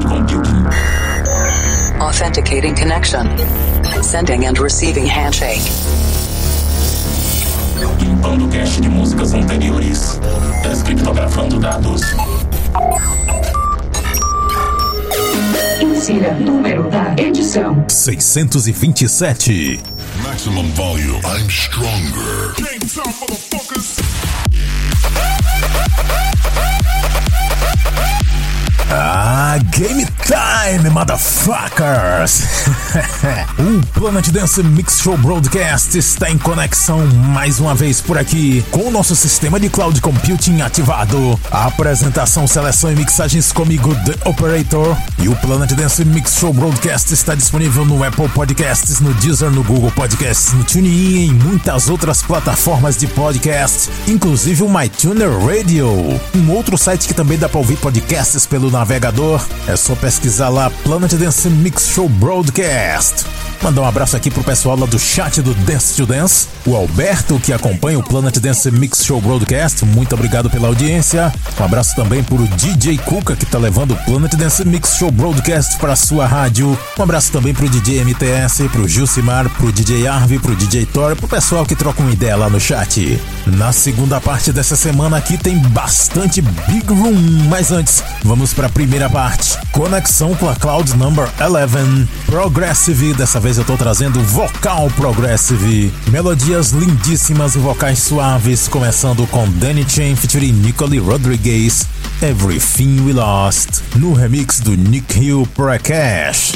cloud computing. Authenticating connection. Sending and receiving handshake. Limpando cache de músicas anteriores. Descriptografando dados. Insira número da edição. 627. Maximum volume. I'm stronger. Ah, game time, motherfuckers! o Planet Dance Mix Show Broadcast está em conexão mais uma vez por aqui com o nosso sistema de cloud computing ativado. A apresentação, seleção e mixagens comigo, The Operator. E o Planet Dance Mix Show Broadcast está disponível no Apple Podcasts, no Deezer, no Google Podcasts, no TuneIn e em muitas outras plataformas de podcast, inclusive o MyTuner Radio, um outro site que também dá para ouvir podcasts pelo navegador. É só pesquisar lá Planet Dance Mix Show Broadcast. Mandar um abraço aqui pro pessoal lá do chat do Dance to Dance, o Alberto que acompanha o Planet Dance Mix Show Broadcast. Muito obrigado pela audiência. Um abraço também pro DJ Kuka que tá levando o Planet Dance Mix Show Broadcast para sua rádio. Um abraço também pro DJ MTS, pro Gilcimar, pro DJ Arvi, pro DJ Thor, pro pessoal que troca uma ideia lá no chat. Na segunda parte dessa semana aqui tem bastante Big Room, mas antes, vamos para a primeira parte. Conexão com a Cloud Number 11, Progressive, dessa vez eu tô trazendo vocal Progressive. Melodias lindíssimas e vocais suaves, começando com Danny Chain featuring Nicole Rodriguez, Everything We Lost, no remix do Nick Hill Prakash.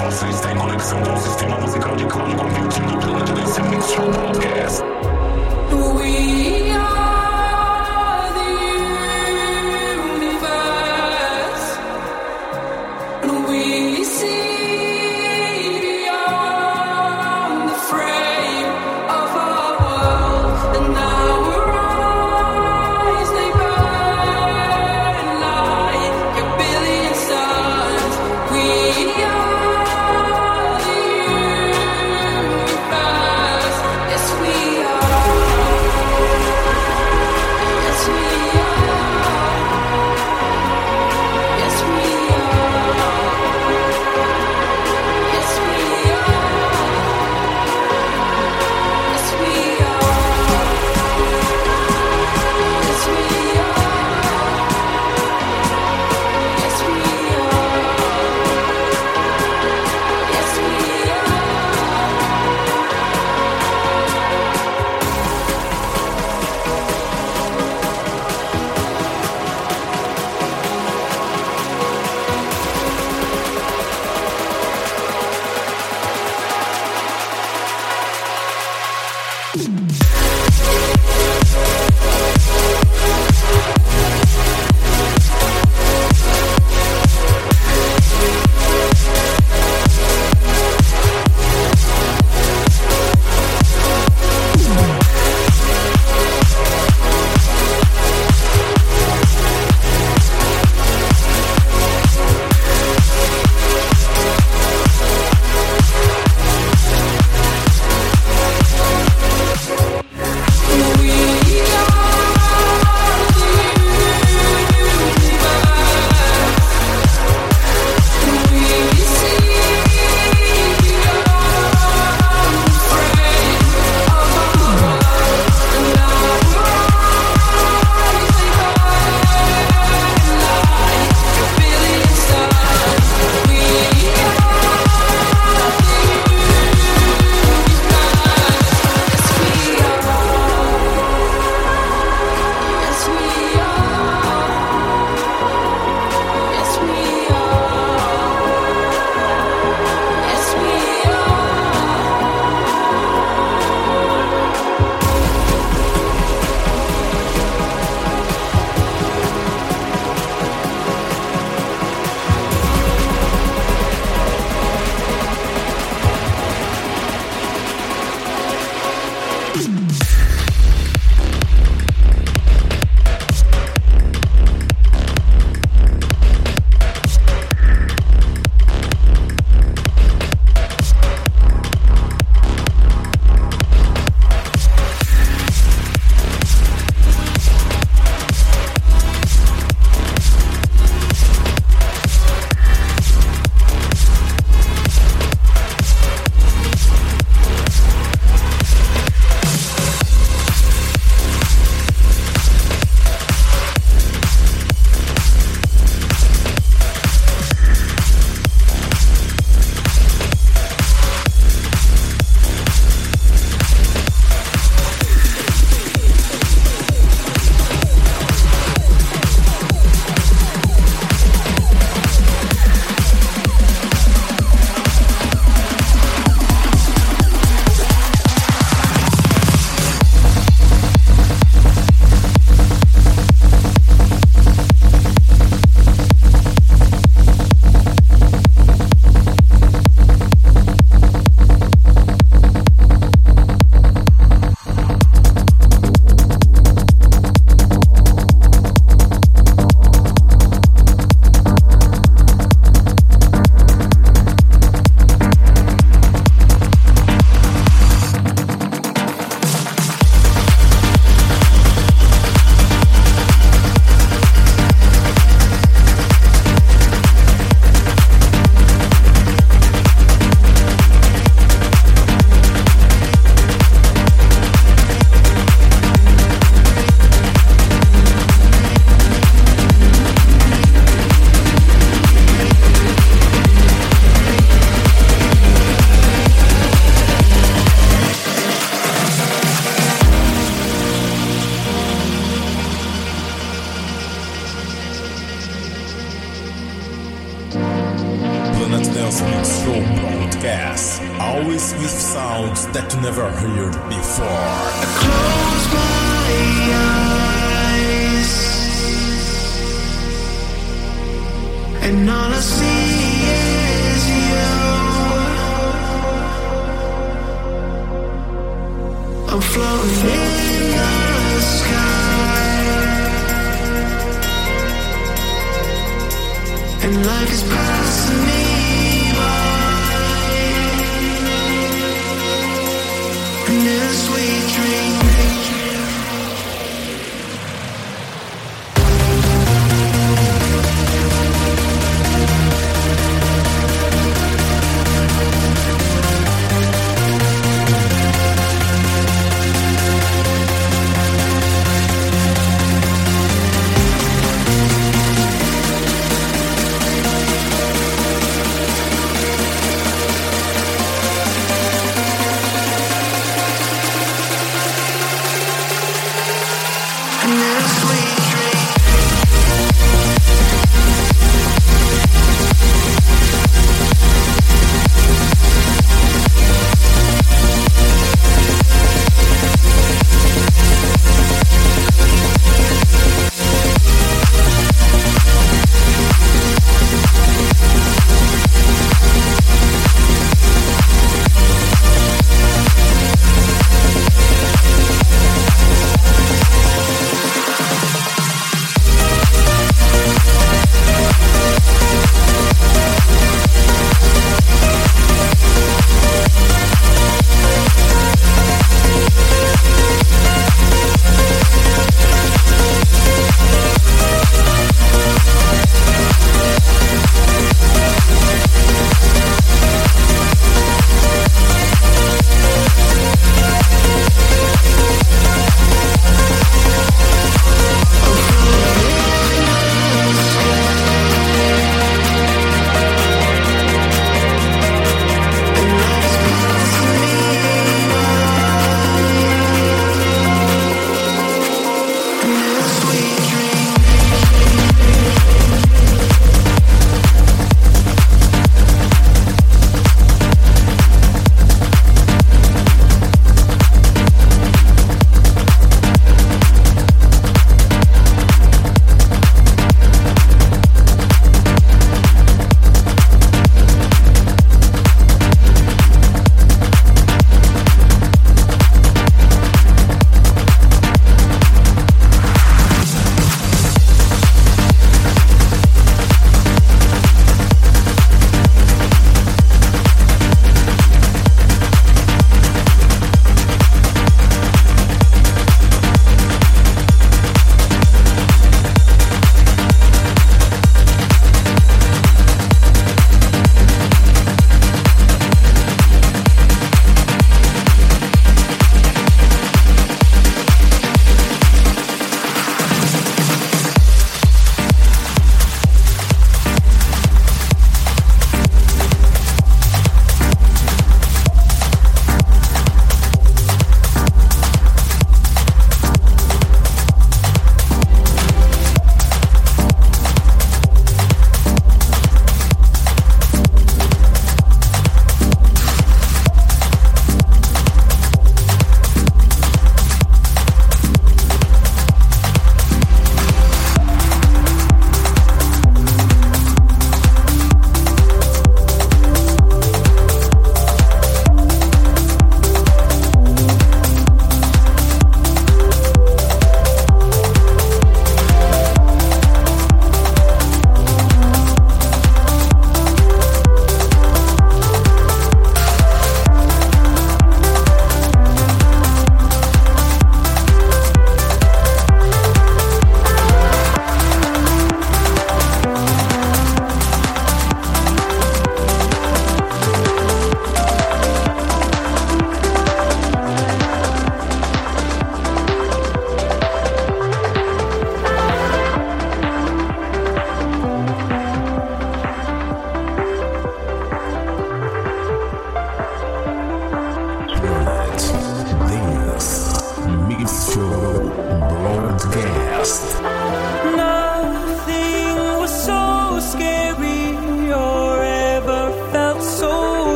Você está em conexão com o sistema musical de cloud computing do Planet Dance Mix Show Podcast.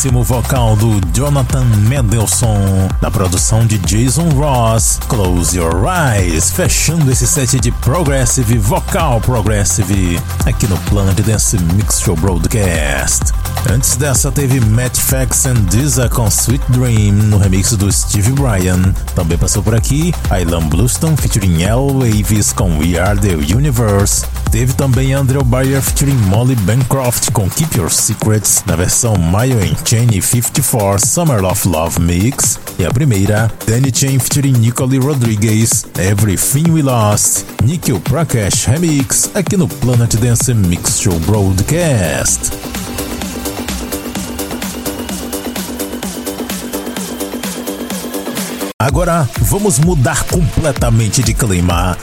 Belíssimo vocal do Jonathan Mendelson, na produção de Jason Ross, Close Your Eyes, fechando esse set de Progressive Vocal Progressive aqui no Planet Dance Mix Show Broadcast. Antes dessa teve Matt Fax and Dizza com Sweet Dream no remix do Steve Bryan. Também passou por aqui Ilan Bluestone featuring L. Waves com We Are The Universe. Teve também Andrew Bayer featuring Molly Bancroft com Keep Your Secrets na versão Mayo and Cheney 54 Summer of Love Mix. E a primeira, Danny Chain featuring Nicole Rodriguez, Everything We Lost, Nikhil Prakash Remix, aqui no Planet Dance Mix Show Broadcast. Agora vamos mudar completamente de clima.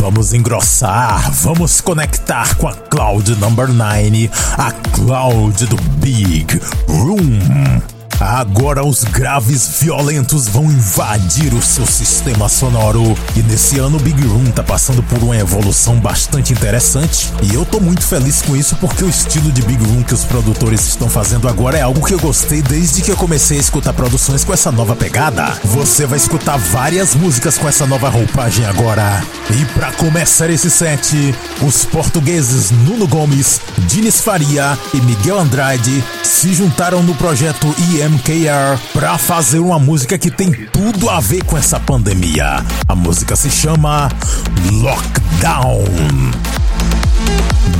Vamos engrossar, vamos conectar com a Cloud Number 9, a Cloud do Big Room. Agora os graves violentos vão invadir o seu sistema sonoro. E nesse ano o Big Room tá passando por uma evolução bastante interessante. E eu tô muito feliz com isso porque o estilo de Big Room que os produtores estão fazendo agora é algo que eu gostei desde que eu comecei a escutar produções com essa nova pegada. Você vai escutar várias músicas com essa nova roupagem agora. E para começar esse set, os portugueses Nuno Gomes, Dines Faria e Miguel Andrade se juntaram no projeto IMKR para fazer uma música que tem tudo a ver com essa pandemia. A música se chama Lockdown.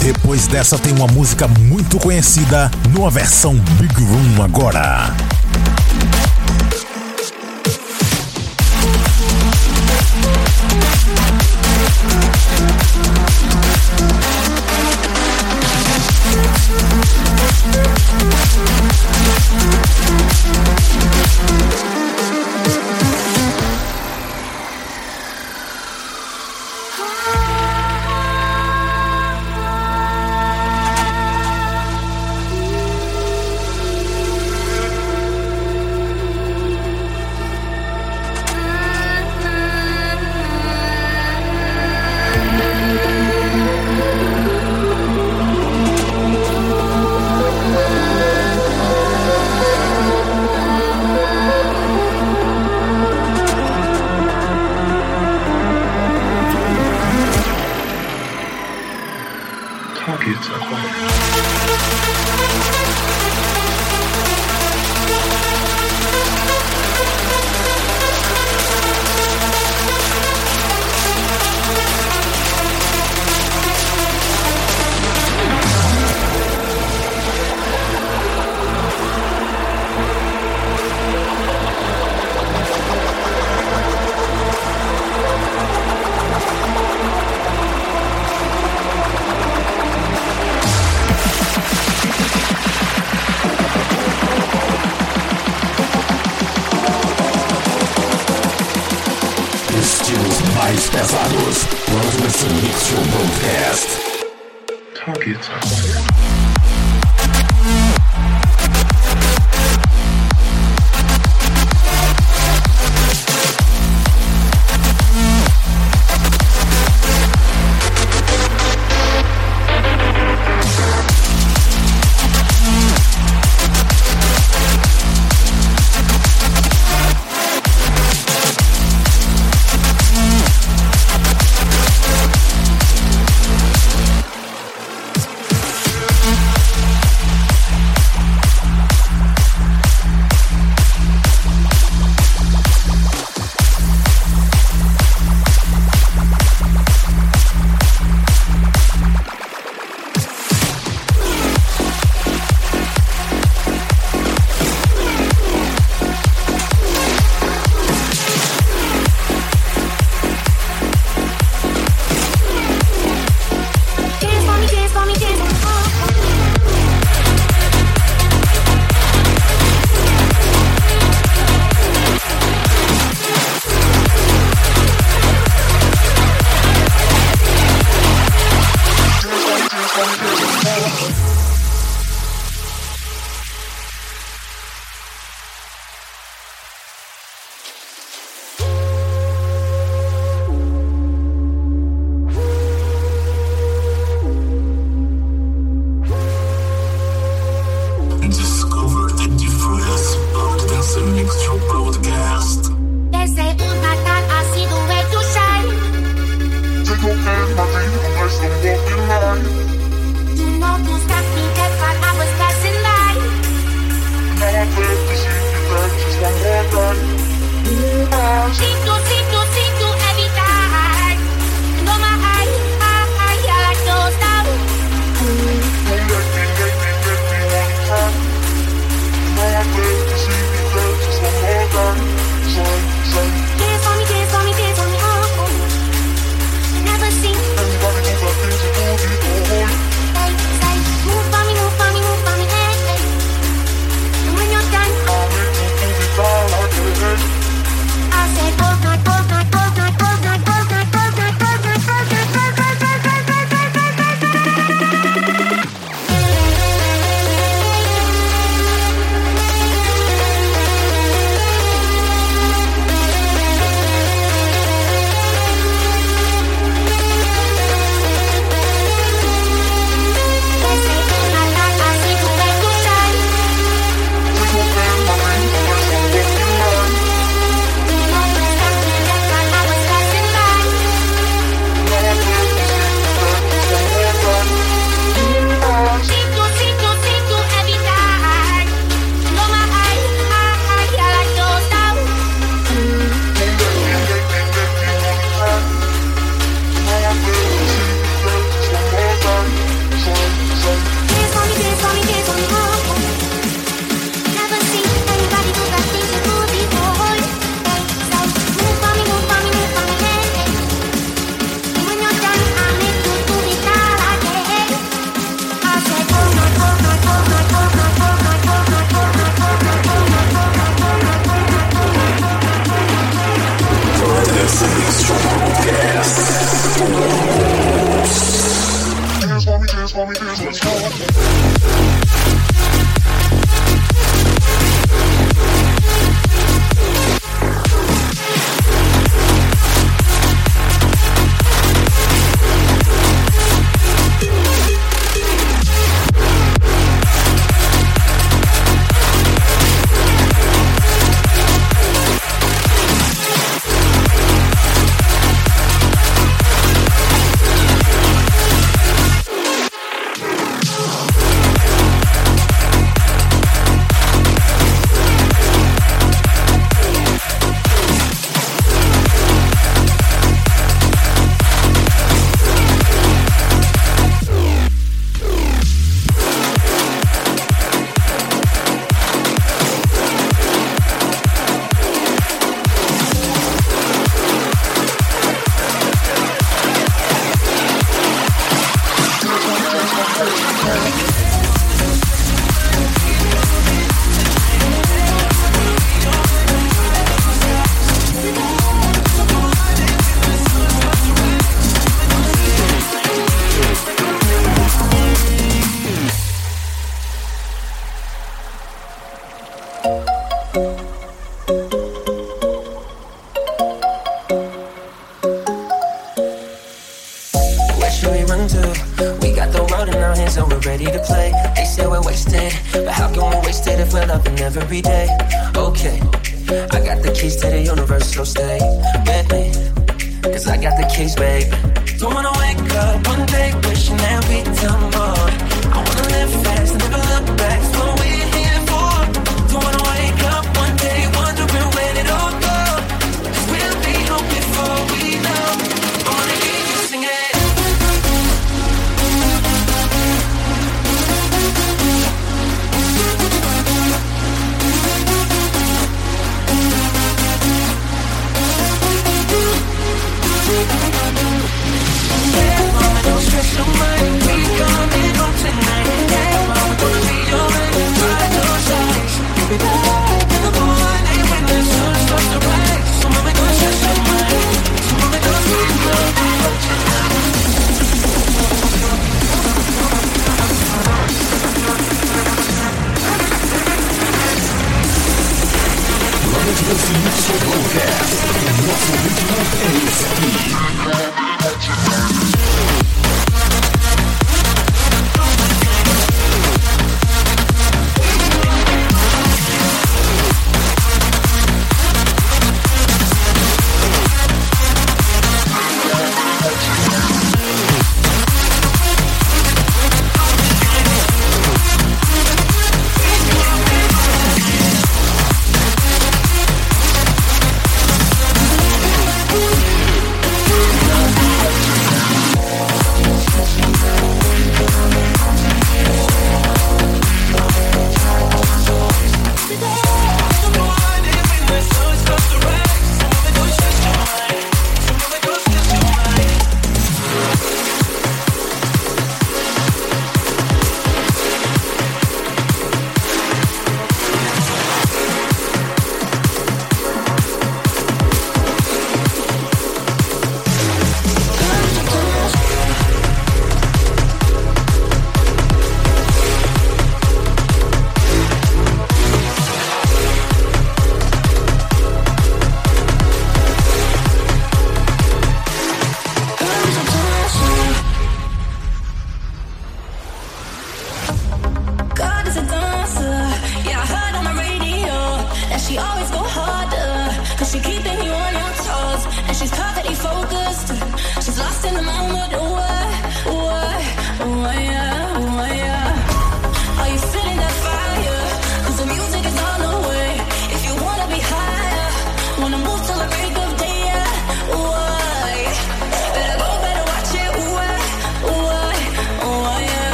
Depois dessa tem uma música muito conhecida numa versão Big Room agora. Klar geht's auch. Mais pesados. Progress Mix Show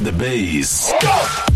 the bass.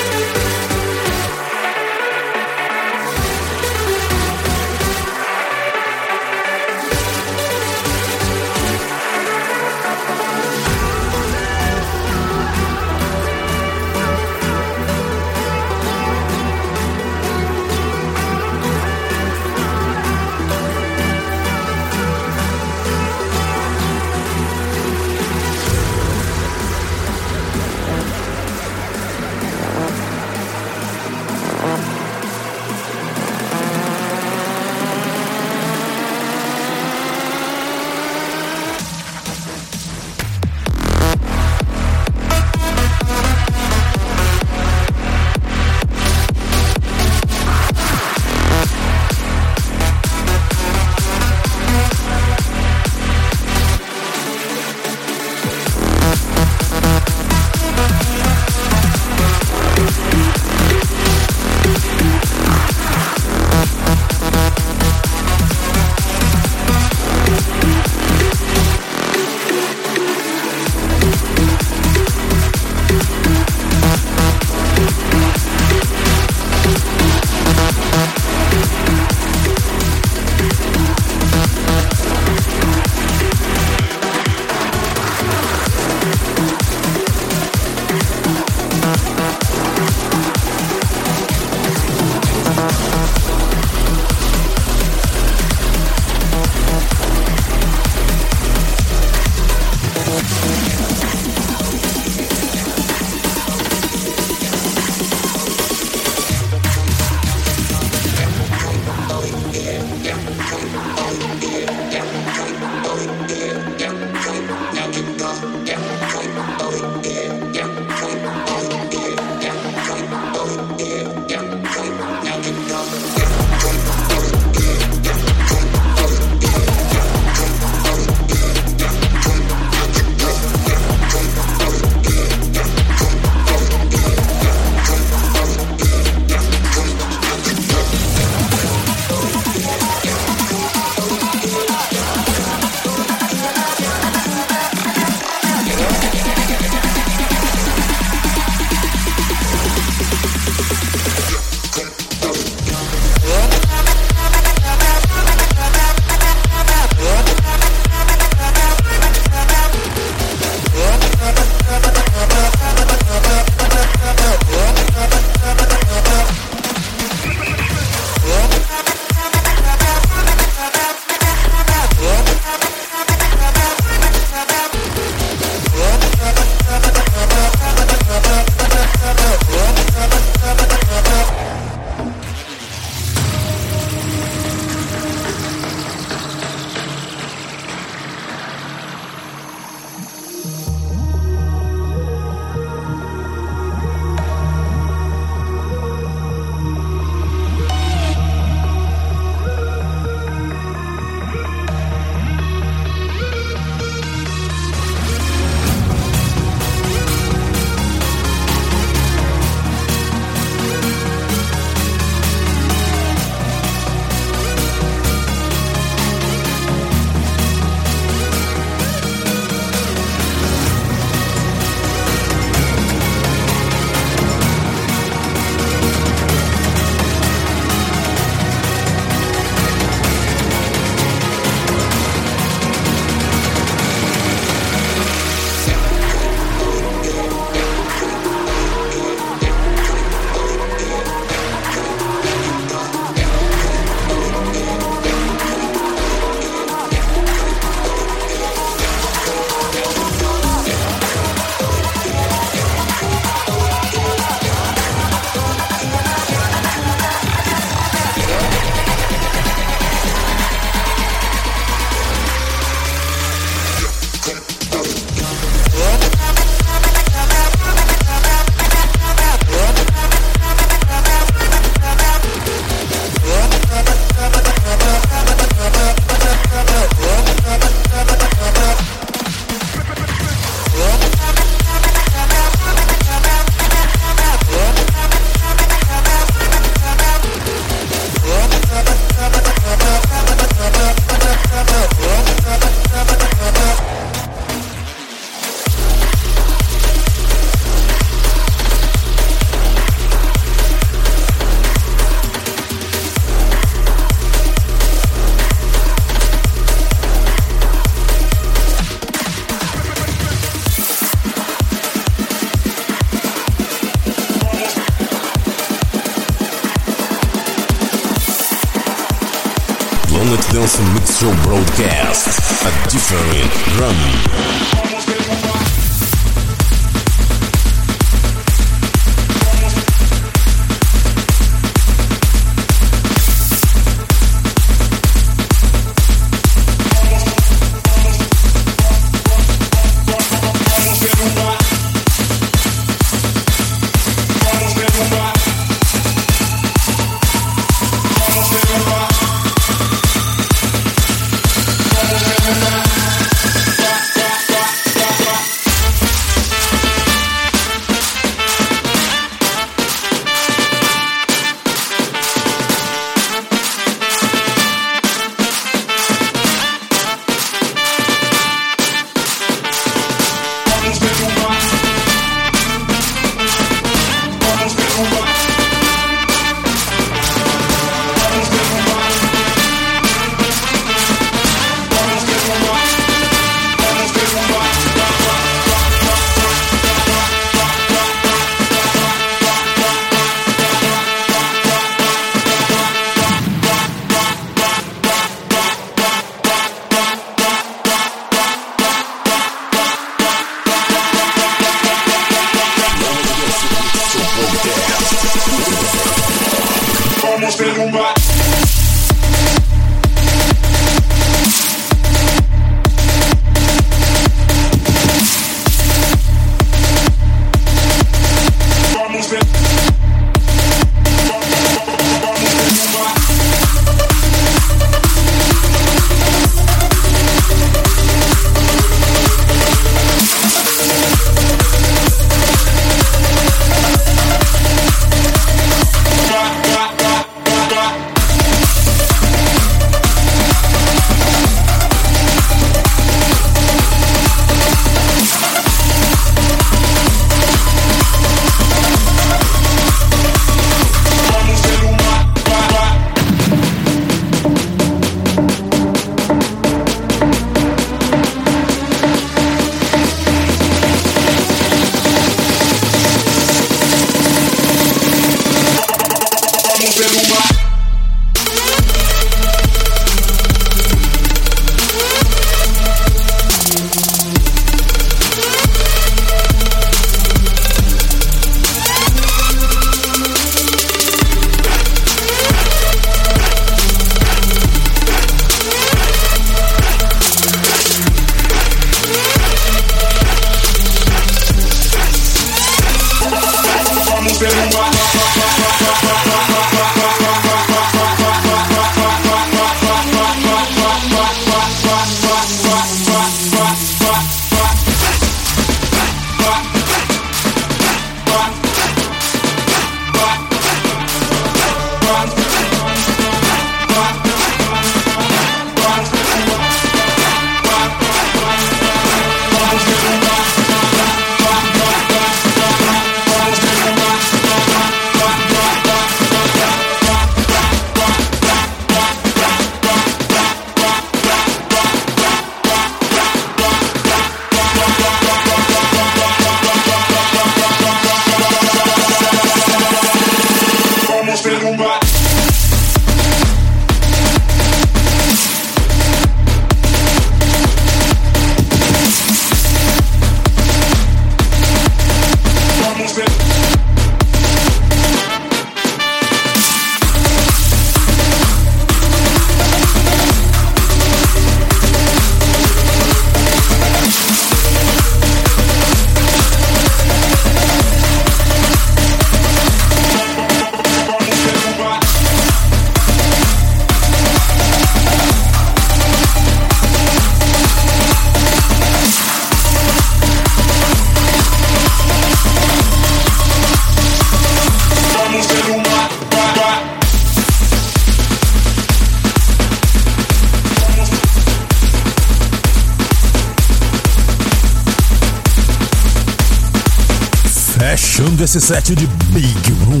Abrindo esse set de Big Room,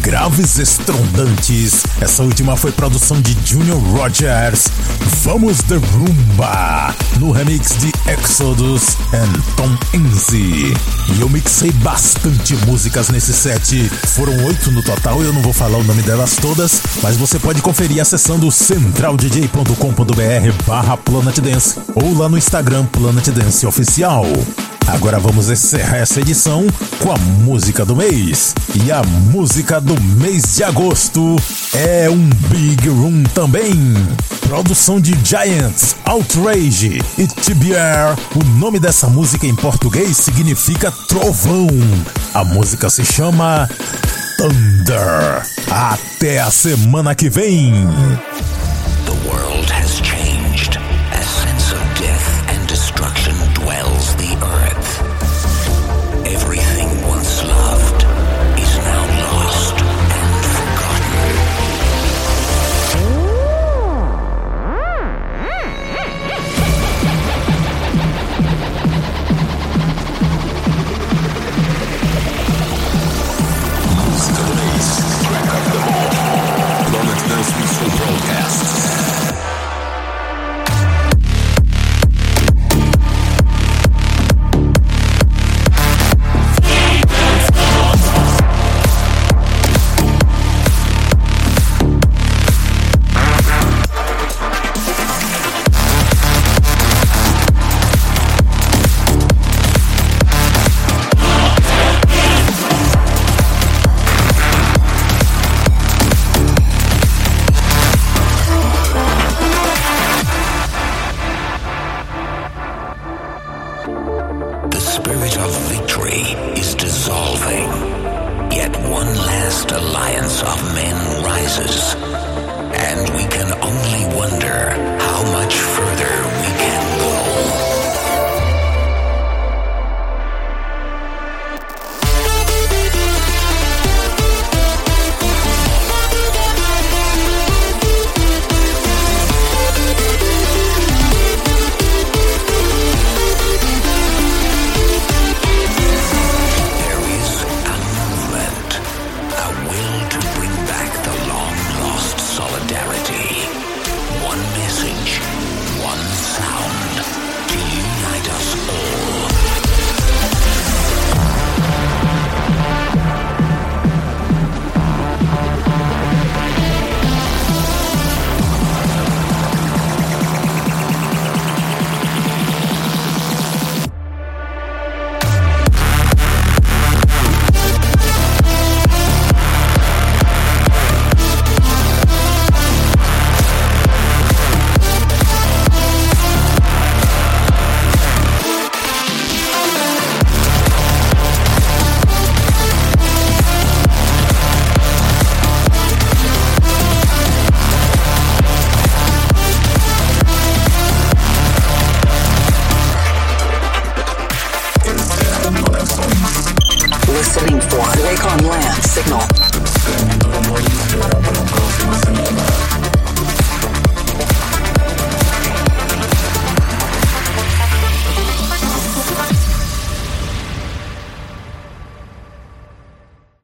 graves estrondantes. Essa última foi produção de Junior Rogers. Vamos de rumba no remix de Exodus and Tom Enzi. E eu mixei bastante músicas nesse set. Foram oito no total, eu não vou falar o nome delas todas, mas você pode conferir acessando centraldj.com.br barra Planet Dance ou lá no Instagram Planet Dance Oficial. Agora vamos encerrar essa edição com a música do mês. E a música do mês de agosto é um Big Room também. Produção de Giants, Outrage e TBR. O nome dessa música em português significa trovão. A música se chama Thunder. Até a semana que vem. The world has changed.